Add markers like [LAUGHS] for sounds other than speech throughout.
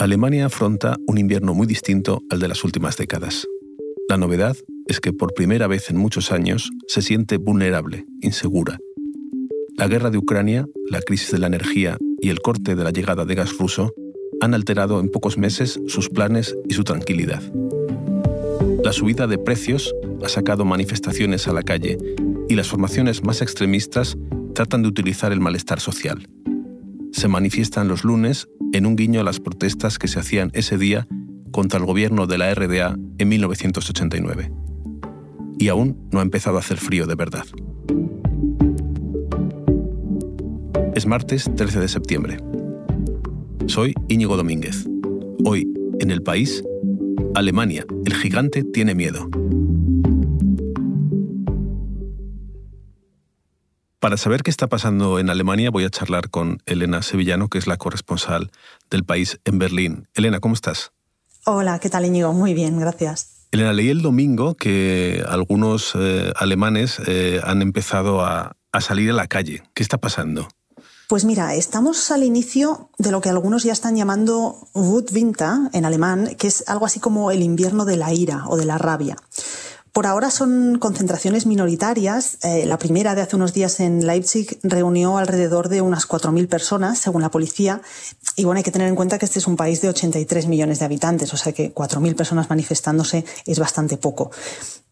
Alemania afronta un invierno muy distinto al de las últimas décadas. La novedad es que por primera vez en muchos años se siente vulnerable, insegura. La guerra de Ucrania, la crisis de la energía y el corte de la llegada de gas ruso han alterado en pocos meses sus planes y su tranquilidad. La subida de precios ha sacado manifestaciones a la calle y las formaciones más extremistas tratan de utilizar el malestar social. Se manifiestan los lunes en un guiño a las protestas que se hacían ese día contra el gobierno de la RDA en 1989. Y aún no ha empezado a hacer frío de verdad. Es martes 13 de septiembre. Soy Íñigo Domínguez. Hoy, en el país, Alemania, el gigante tiene miedo. Para saber qué está pasando en Alemania voy a charlar con Elena Sevillano, que es la corresponsal del país en Berlín. Elena, ¿cómo estás? Hola, ¿qué tal Íñigo? Muy bien, gracias. Elena, leí el domingo que algunos eh, alemanes eh, han empezado a, a salir a la calle. ¿Qué está pasando? Pues mira, estamos al inicio de lo que algunos ya están llamando Wutwinter en alemán, que es algo así como el invierno de la ira o de la rabia. Por ahora son concentraciones minoritarias. Eh, la primera de hace unos días en Leipzig reunió alrededor de unas 4.000 personas, según la policía. Y bueno, hay que tener en cuenta que este es un país de 83 millones de habitantes, o sea que 4.000 personas manifestándose es bastante poco.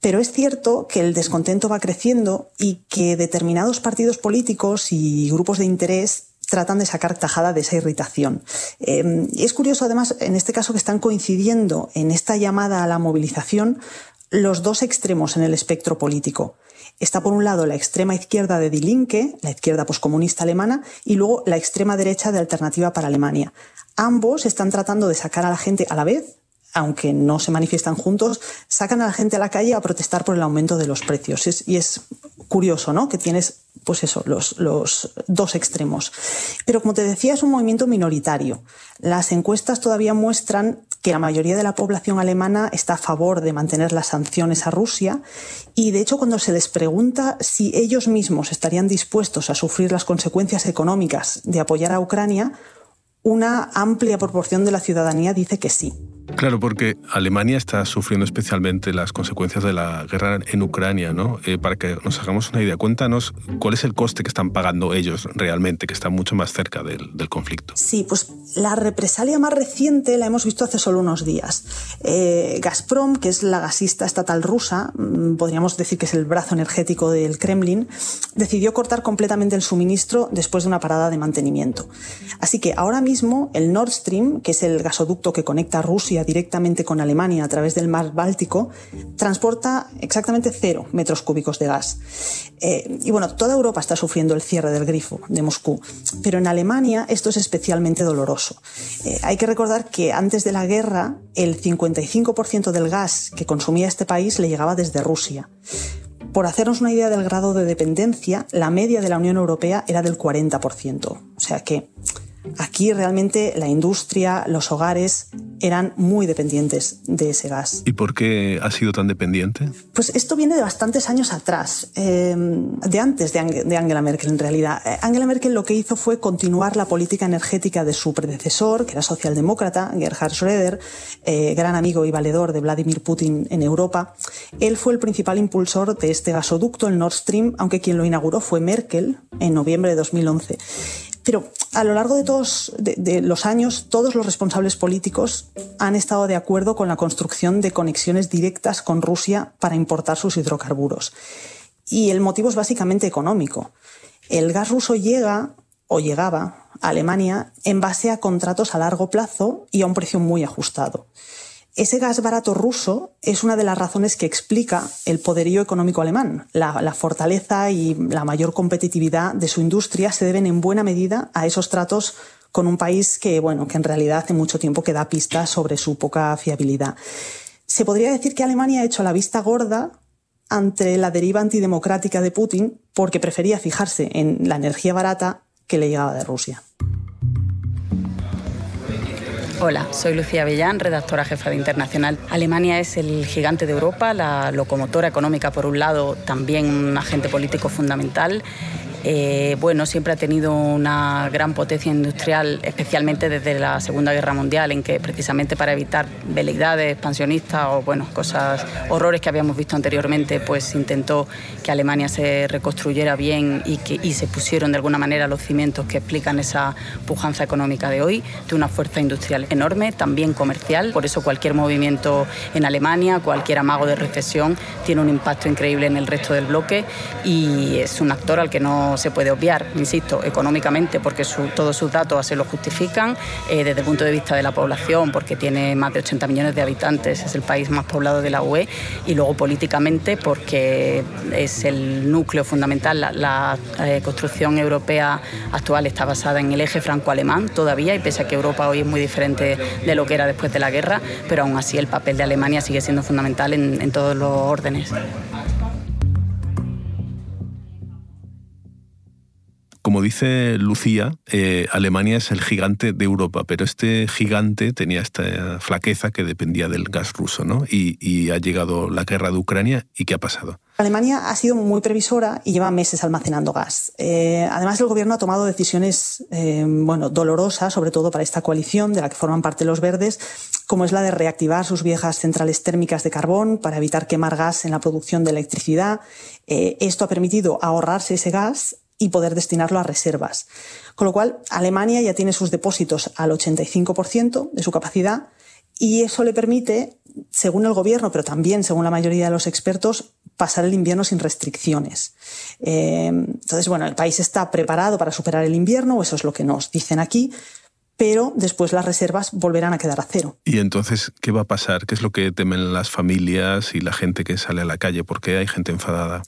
Pero es cierto que el descontento va creciendo y que determinados partidos políticos y grupos de interés tratan de sacar tajada de esa irritación. Eh, es curioso, además, en este caso que están coincidiendo en esta llamada a la movilización los dos extremos en el espectro político. Está por un lado la extrema izquierda de Die Linke, la izquierda poscomunista alemana, y luego la extrema derecha de Alternativa para Alemania. Ambos están tratando de sacar a la gente a la vez, aunque no se manifiestan juntos, sacan a la gente a la calle a protestar por el aumento de los precios. y es curioso, ¿no? Que tienes, pues eso, los, los dos extremos. Pero como te decía, es un movimiento minoritario. Las encuestas todavía muestran que la mayoría de la población alemana está a favor de mantener las sanciones a Rusia y de hecho cuando se les pregunta si ellos mismos estarían dispuestos a sufrir las consecuencias económicas de apoyar a Ucrania, una amplia proporción de la ciudadanía dice que sí. Claro, porque Alemania está sufriendo especialmente las consecuencias de la guerra en Ucrania, ¿no? Eh, para que nos hagamos una idea, cuéntanos cuál es el coste que están pagando ellos realmente, que están mucho más cerca del, conflicto. Sí, pues la represalia más reciente la hemos visto hace solo unos días. Eh, Gazprom, que es la gasista estatal rusa, mm, podríamos decir que es el brazo energético del Kremlin, decidió cortar completamente el suministro después de una parada de mantenimiento. Así que ahora mismo el Nord Stream, que es el gasoducto que conecta Rusia directamente con Alemania a través del mar Báltico, transporta exactamente cero metros cúbicos de gas. Eh, y bueno, toda Europa está sufriendo el cierre del grifo de Moscú, pero en Alemania esto es especialmente doloroso. Eh, hay que recordar que antes de la guerra, el 55% del gas que consumía este país le llegaba desde Rusia. Por hacernos una idea del grado de dependencia, la media de la Unión Europea era del 40%. O sea que Aquí realmente la industria, los hogares eran muy dependientes de ese gas. ¿Y por qué ha sido tan dependiente? Pues esto viene de bastantes años atrás, eh, de antes de, Angela Merkel en realidad. Eh, Angela Merkel lo que hizo fue continuar la política energética de su predecesor, que era socialdemócrata, Gerhard Schröder, eh, gran amigo y valedor de Vladimir Putin en Europa. Él fue el principal impulsor de este gasoducto, el Nord Stream, aunque quien lo inauguró fue Merkel en noviembre de 2011. Pero a lo largo de todos los años, todos los responsables políticos han estado de acuerdo con la construcción de conexiones directas con Rusia para importar sus hidrocarburos. Y el motivo es básicamente económico. El gas ruso llega o llegaba a Alemania en base a contratos a largo plazo y a un precio muy ajustado. Ese gas barato ruso es una de las razones que explica el poderío económico alemán. La, fortaleza y la mayor competitividad de su industria se deben en buena medida a esos tratos con un país que, bueno, que en realidad hace mucho tiempo que da pistas sobre su poca fiabilidad. Se podría decir que Alemania ha hecho la vista gorda ante la deriva antidemocrática de Putin porque prefería fijarse en la energía barata que le llegaba de Rusia. Hola, soy Lucía Avellán, redactora jefa de Internacional. Alemania es el gigante de Europa, la locomotora económica por un lado, también un agente político fundamental eh, bueno, siempre ha tenido una gran potencia industrial, especialmente desde la Segunda Guerra Mundial, en que precisamente para evitar veleidades expansionistas o bueno, cosas, horrores que habíamos visto anteriormente, pues intentó que Alemania se reconstruyera bien y que y se pusieron de alguna manera los cimientos que explican esa pujanza económica de hoy, de una fuerza industrial enorme, también comercial. Por eso cualquier movimiento en Alemania, cualquier amago de recesión, tiene un impacto increíble en el resto del bloque y es un actor al que no se puede obviar, insisto, económicamente, porque todos sus datos así lo justifican, eh, desde el punto de vista de la población, porque tiene más de 80 millones de habitantes, es el país más poblado de la UE, y luego políticamente, porque es el núcleo fundamental, la, eh, construcción europea actual está basada en el eje franco-alemán todavía, y pese a que Europa hoy es muy diferente de lo que era después de la guerra, pero aún así el papel de Alemania sigue siendo fundamental en, en todos los órdenes. Como dice Lucía, eh, Alemania es el gigante de Europa, pero este gigante tenía esta flaqueza que dependía del gas ruso, ¿no? Y, ha llegado la guerra de Ucrania y ¿qué ha pasado? Alemania ha sido muy previsora y lleva meses almacenando gas. Eh, además, el gobierno ha tomado decisiones eh, bueno, dolorosas, sobre todo para esta coalición de la que forman parte los verdes, como es la de reactivar sus viejas centrales térmicas de carbón para evitar quemar gas en la producción de electricidad. esto ha permitido ahorrarse ese gas y poder destinarlo a reservas. Con lo cual, Alemania ya tiene sus depósitos al 85% de su capacidad y eso le permite, según el gobierno, pero también según la mayoría de los expertos, pasar el invierno sin restricciones. Eh, entonces, bueno, el país está preparado para superar el invierno, eso es lo que nos dicen aquí, pero después las reservas volverán a quedar a cero. ¿Y entonces qué va a pasar? ¿Qué es lo que temen las familias y la gente que sale a la calle? ¿Por qué hay gente enfadada?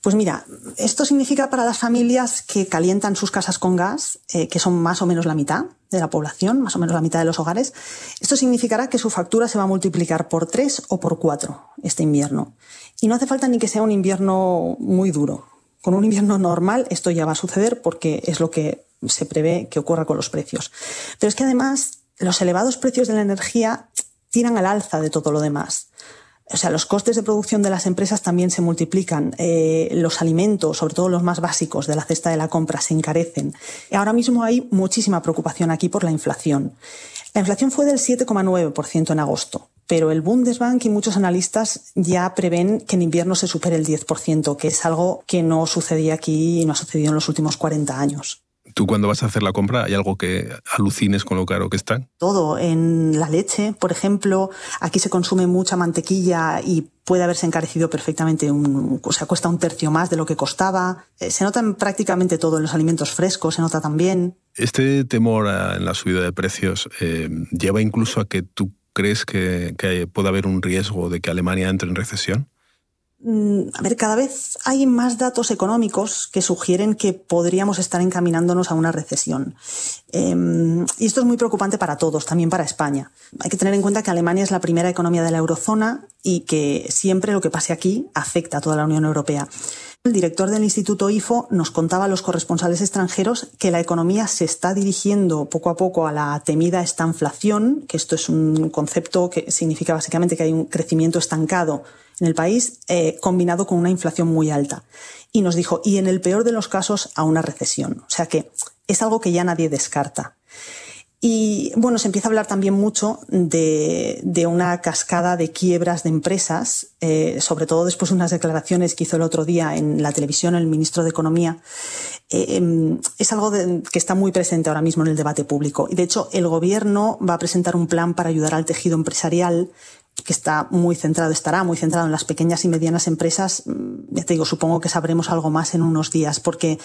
Pues mira, esto significa para las familias que calientan sus casas con gas, eh, que son más o menos la mitad de la población, más o menos la mitad de los hogares, esto significará que su factura se va a multiplicar por tres o por cuatro este invierno. Y no hace falta ni que sea un invierno muy duro. Con un invierno normal esto ya va a suceder porque es lo que se prevé que ocurra con los precios. Pero es que además los elevados precios de la energía tiran al alza de todo lo demás o sea, los costes de producción de las empresas también se multiplican. Eh, los alimentos, sobre todo los más básicos de la cesta de la compra, se encarecen. Ahora mismo hay muchísima preocupación aquí por la inflación. La inflación fue del 7,9% en agosto, pero el Bundesbank y muchos analistas ya prevén que en invierno se supere el 10%, que es algo que no sucedía aquí y no ha sucedido en los últimos 40 años. ¿Tú cuando vas a hacer la compra hay algo que alucines con lo caro que están? Todo. En la leche, por ejemplo, aquí se consume mucha mantequilla y puede haberse encarecido perfectamente, un, o sea, cuesta un tercio más de lo que costaba. Eh, se nota en prácticamente todo, en los alimentos frescos se nota también. Este temor en la subida de precios eh, lleva incluso a que tú crees que, que puede haber un riesgo de que Alemania entre en recesión. Mm, a ver, cada vez hay más datos económicos que sugieren que podríamos estar encaminándonos a una recesión. Em, y esto es muy preocupante para todos, también para España. Hay que tener en cuenta que Alemania es la primera economía de la eurozona y que siempre lo que pase aquí afecta a toda la Unión Europea. El director del Instituto IFO nos contaba a los corresponsales extranjeros que la economía se está dirigiendo poco a poco a la temida estanflación, que esto es un concepto que significa básicamente que hay un crecimiento estancado en el país, eh, combinado con una inflación muy alta. Y nos dijo, y en el peor de los casos, a una recesión. O sea que es algo que ya nadie descarta. Y bueno, se empieza a hablar también mucho de, una cascada de quiebras de empresas, eh, sobre todo después de unas declaraciones que hizo el otro día en la televisión el ministro de Economía. Eh, em, es algo que está muy presente ahora mismo en el debate público. Y de hecho, el gobierno va a presentar un plan para ayudar al tejido empresarial que está muy centrado, estará muy centrado en las pequeñas y medianas empresas, mm, ya te digo, supongo que sabremos algo más en unos días, porque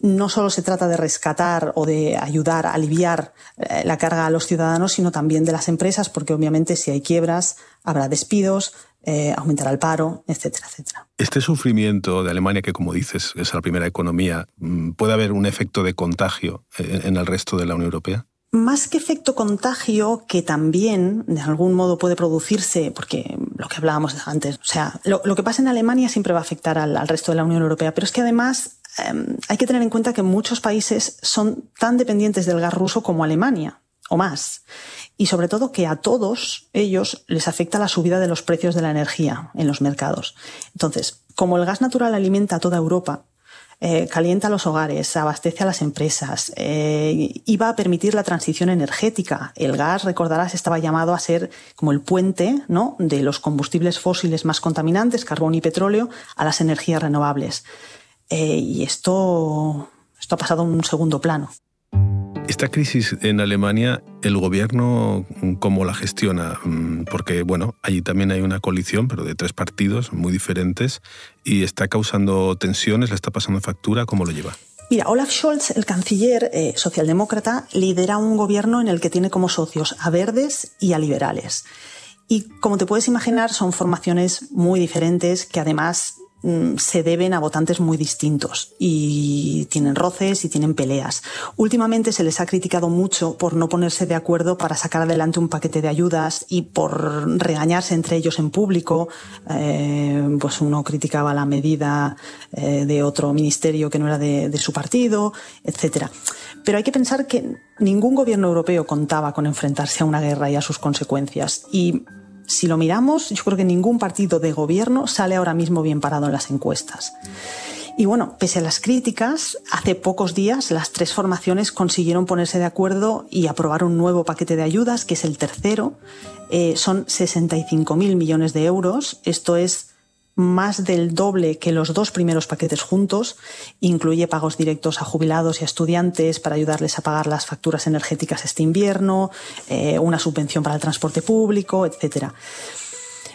no solo se trata de rescatar o de ayudar, a aliviar eh, la carga a los ciudadanos, sino también de las empresas, porque obviamente si hay quiebras, habrá despidos, eh, aumentará el paro, etcétera, etcétera. Este sufrimiento de Alemania, que como dices es la primera economía, mm, ¿puede haber un efecto de contagio en el resto de la Unión Europea? Más que efecto contagio, que también de algún modo puede producirse, porque lo que hablábamos antes, o sea, lo, que pasa en Alemania siempre va a afectar al, resto de la Unión Europea, pero es que además em, hay que tener en cuenta que muchos países son tan dependientes del gas ruso como Alemania, o más. Y sobre todo que a todos ellos les afecta la subida de los precios de la energía en los mercados. Entonces, como el gas natural alimenta a toda Europa, eh, calienta los hogares, abastece a las empresas, eh, iba a permitir la transición energética. El gas, recordarás, estaba llamado a ser como el puente ¿no? de los combustibles fósiles más contaminantes, carbón y petróleo, a las energías renovables. Eh, y esto, esto ha pasado a un segundo plano. Esta crisis en Alemania, ¿el gobierno cómo la gestiona? Mm, porque, bueno, allí también hay una coalición, pero de tres partidos muy diferentes, y está causando tensiones, le está pasando factura, ¿cómo lo lleva? Mira, Olaf Scholz, el canciller eh, socialdemócrata, lidera un gobierno en el que tiene como socios a verdes y a liberales. Y como te puedes imaginar, son formaciones muy diferentes que además Mm, se deben a votantes muy distintos y tienen roces y tienen peleas. Últimamente se les ha criticado mucho por no ponerse de acuerdo para sacar adelante un paquete de ayudas y por regañarse entre ellos en público. Eh, pues uno criticaba la medida eh, de otro ministerio que no era de, de su partido, etcétera. Pero hay que pensar que ningún gobierno europeo contaba con enfrentarse a una guerra y a sus consecuencias. Y si lo miramos, yo creo que ningún partido de gobierno sale ahora mismo bien parado en las encuestas. Y bueno, pese a las críticas, hace pocos días las tres formaciones consiguieron ponerse de acuerdo y aprobar un nuevo paquete de ayudas, que es el tercero. Eh, son 65.000 millones de euros. Esto es más del doble que los dos primeros paquetes juntos. Incluye pagos directos a jubilados y a estudiantes para ayudarles a pagar las facturas energéticas este invierno, eh, una subvención para el transporte público, etc.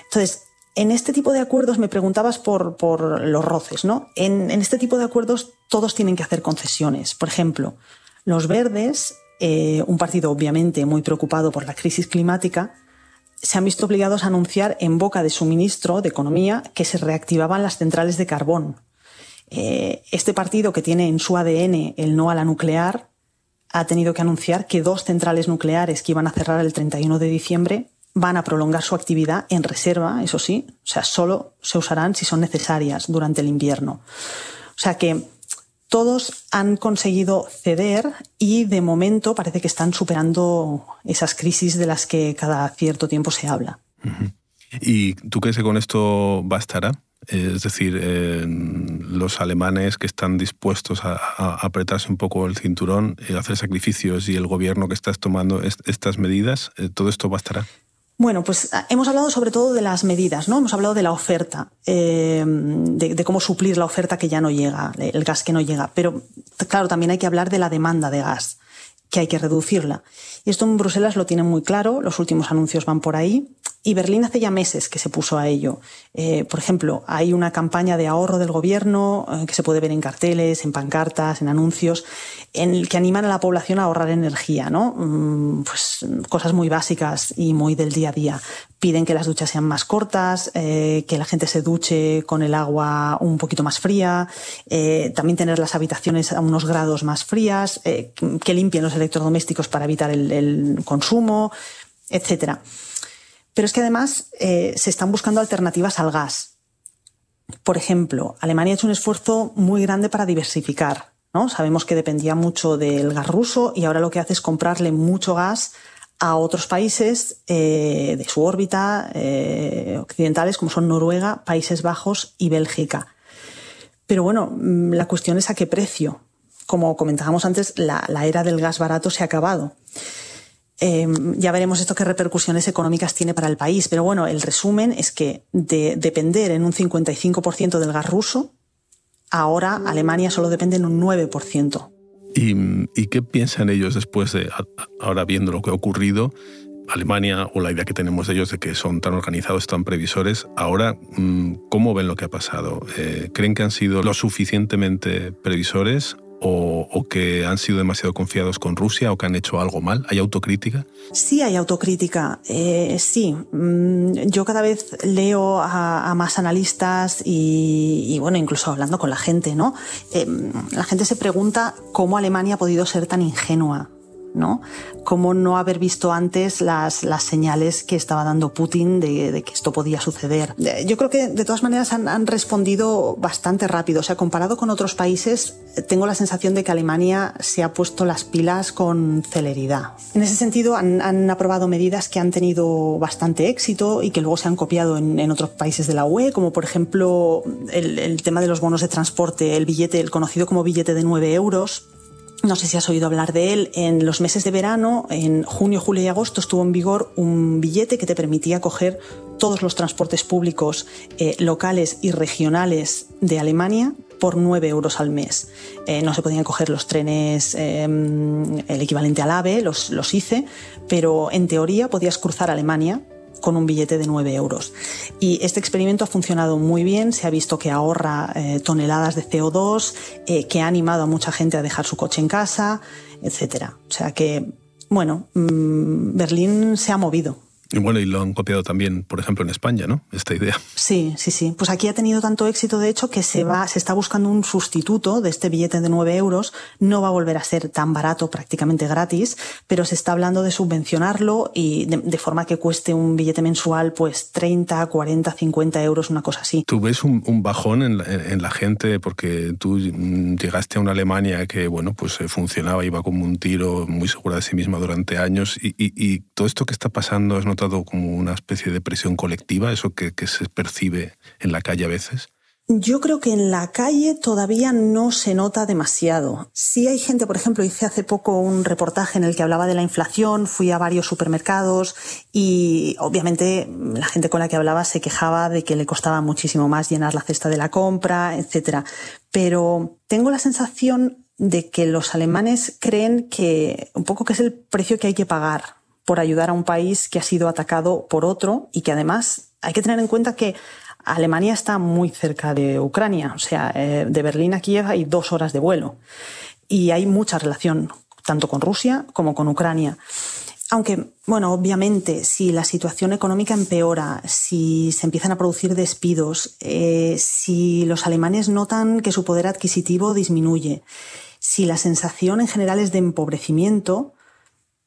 Entonces, en este tipo de acuerdos me preguntabas por, los roces, ¿no? En, este tipo de acuerdos todos tienen que hacer concesiones. Por ejemplo, los verdes, eh, un partido obviamente muy preocupado por la crisis climática, se han visto obligados a anunciar en boca de su ministro de Economía que se reactivaban las centrales de carbón. Eh, este partido que tiene en su ADN el no a la nuclear ha tenido que anunciar que dos centrales nucleares que iban a cerrar el 31 de diciembre van a prolongar su actividad en reserva, eso sí, o sea, solo se usarán si son necesarias durante el invierno. O sea que todos han conseguido ceder y de momento parece que están superando esas crisis de las que cada cierto tiempo se habla. ¿Y tú crees que con esto bastará? Es decir, eh, los alemanes que están dispuestos a, apretarse un poco el cinturón, a hacer sacrificios y el gobierno que está tomando estas medidas, eh, ¿todo esto bastará? Bueno, pues ah, hemos hablado sobre todo de las medidas, ¿no? Hemos hablado de la oferta, eh, de, cómo suplir la oferta que ya no llega, el gas que no llega. Pero, claro, también hay que hablar de la demanda de gas, que hay que reducirla. Y esto en Bruselas lo tienen muy claro, los últimos anuncios van por ahí. Y Berlín hace ya meses que se puso a ello. Eh, por ejemplo, hay una campaña de ahorro del gobierno eh, que se puede ver en carteles, en pancartas, en anuncios, en el que animan a la población a ahorrar energía, ¿no? Mm, pues cosas muy básicas y muy del día a día. Piden que las duchas sean más cortas, eh, que la gente se duche con el agua un poquito más fría, también tener las habitaciones a unos grados más frías, que limpien los electrodomésticos para evitar el, el consumo, etcétera. Pero es que además eh, se están buscando alternativas al gas. Por ejemplo, Alemania ha hecho un esfuerzo muy grande para diversificar. ¿no? Sabemos que dependía mucho del gas ruso y ahora lo que hace es comprarle mucho gas a otros países eh, de su órbita eh, occidentales como son Noruega, Países Bajos y Bélgica. Pero bueno, mm, la cuestión es a qué precio. Como comentábamos antes, la era del gas barato se ha acabado. Em, ya veremos esto qué repercusiones económicas tiene para el país. Pero bueno, el resumen es que de depender en un 55% del gas ruso, ahora Alemania solo depende en un 9%. ¿Y, qué piensan ellos después de, ahora viendo lo que ha ocurrido, Alemania o la idea que tenemos de ellos de que son tan organizados, tan previsores, ahora, mm, ¿cómo ven lo que ha pasado? Eh, ¿Creen que han sido lo suficientemente previsores o, que han sido demasiado confiados con Rusia o que han hecho algo mal? ¿Hay autocrítica? Sí, hay autocrítica. Eh, sí, mm, yo cada vez leo a, más analistas y, bueno, incluso hablando con la gente, ¿no? Eh, la gente se pregunta cómo Alemania ha podido ser tan ingenua ¿no? Cómo no haber visto antes las, señales que estaba dando Putin de, que esto podía suceder. Eh, yo creo que de todas maneras han, respondido bastante rápido. O sea, comparado con otros países, tengo la sensación de que Alemania se ha puesto las pilas con celeridad. En ese sentido, han, aprobado medidas que han tenido bastante éxito y que luego se han copiado en, en otros países de la UE, como por ejemplo el, el tema de los bonos de transporte, el billete, el conocido como billete de 9 euros no sé si has oído hablar de él. En los meses de verano, en junio, julio y agosto, estuvo en vigor un billete que te permitía coger todos los transportes públicos eh, locales y regionales de Alemania por 9 euros al mes. Eh, no se podían coger los trenes, eh, el equivalente al AVE, los, los pero en teoría podías cruzar Alemania con un billete de 9 euros. Y este experimento ha funcionado muy bien, se ha visto que ahorra eh, toneladas de CO2, eh, que ha animado a mucha gente a dejar su coche en casa, etc. O sea que, bueno, mmm, Berlín se ha movido. Y bueno, y lo han copiado también, por ejemplo, en España, ¿no? Esta idea. Sí, sí, sí. Pues aquí ha tenido tanto éxito, de hecho, que se va, se está buscando un sustituto de este billete de 9 euros. No va a volver a ser tan barato, prácticamente gratis, pero se está hablando de subvencionarlo y de, de forma que cueste un billete mensual, pues 30, 40, 50 euros, una cosa así. ¿Tú ves un, un bajón en la, en la, gente porque tú llegaste a una Alemania que, bueno, pues eh, funcionaba, iba como un tiro, muy segura de sí misma durante años y, y, y todo esto que está pasando es notado como una especie de presión colectiva, eso que, se percibe en la calle a veces? Yo creo que en la calle todavía no se nota demasiado. Sí hay gente, por ejemplo, hice hace poco un reportaje en el que hablaba de la inflación, fui a varios supermercados y obviamente la gente con la que hablaba se quejaba de que le costaba muchísimo más llenar la cesta de la compra, etc. Pero tengo la sensación de que los alemanes creen que un poco que es el precio que hay que pagar por ayudar a un país que ha sido atacado por otro y que además hay que tener en cuenta que Alemania está muy cerca de Ucrania, o sea, eh, de Berlín a Kiev hay dos horas de vuelo y hay mucha relación tanto con Rusia como con Ucrania. Aunque, bueno, obviamente, si la situación económica empeora, si se empiezan a producir despidos, eh, si los alemanes notan que su poder adquisitivo disminuye, si la sensación en general es de empobrecimiento,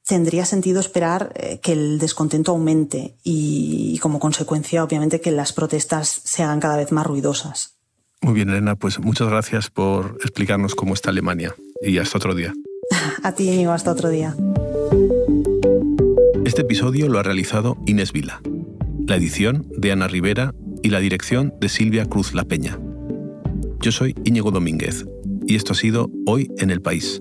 tendría sentido esperar eh, que el descontento aumente y, y, como consecuencia, obviamente, que las protestas se hagan cada vez más ruidosas. Muy bien, Elena, pues muchas gracias por explicarnos cómo está Alemania y hasta otro día. [LAUGHS] A ti, amigo, hasta otro día. Este episodio lo ha realizado Inés Vila, la edición de Ana Rivera y la dirección de Silvia Cruz La Peña. Yo soy Íñigo Domínguez y esto ha sido Hoy en el País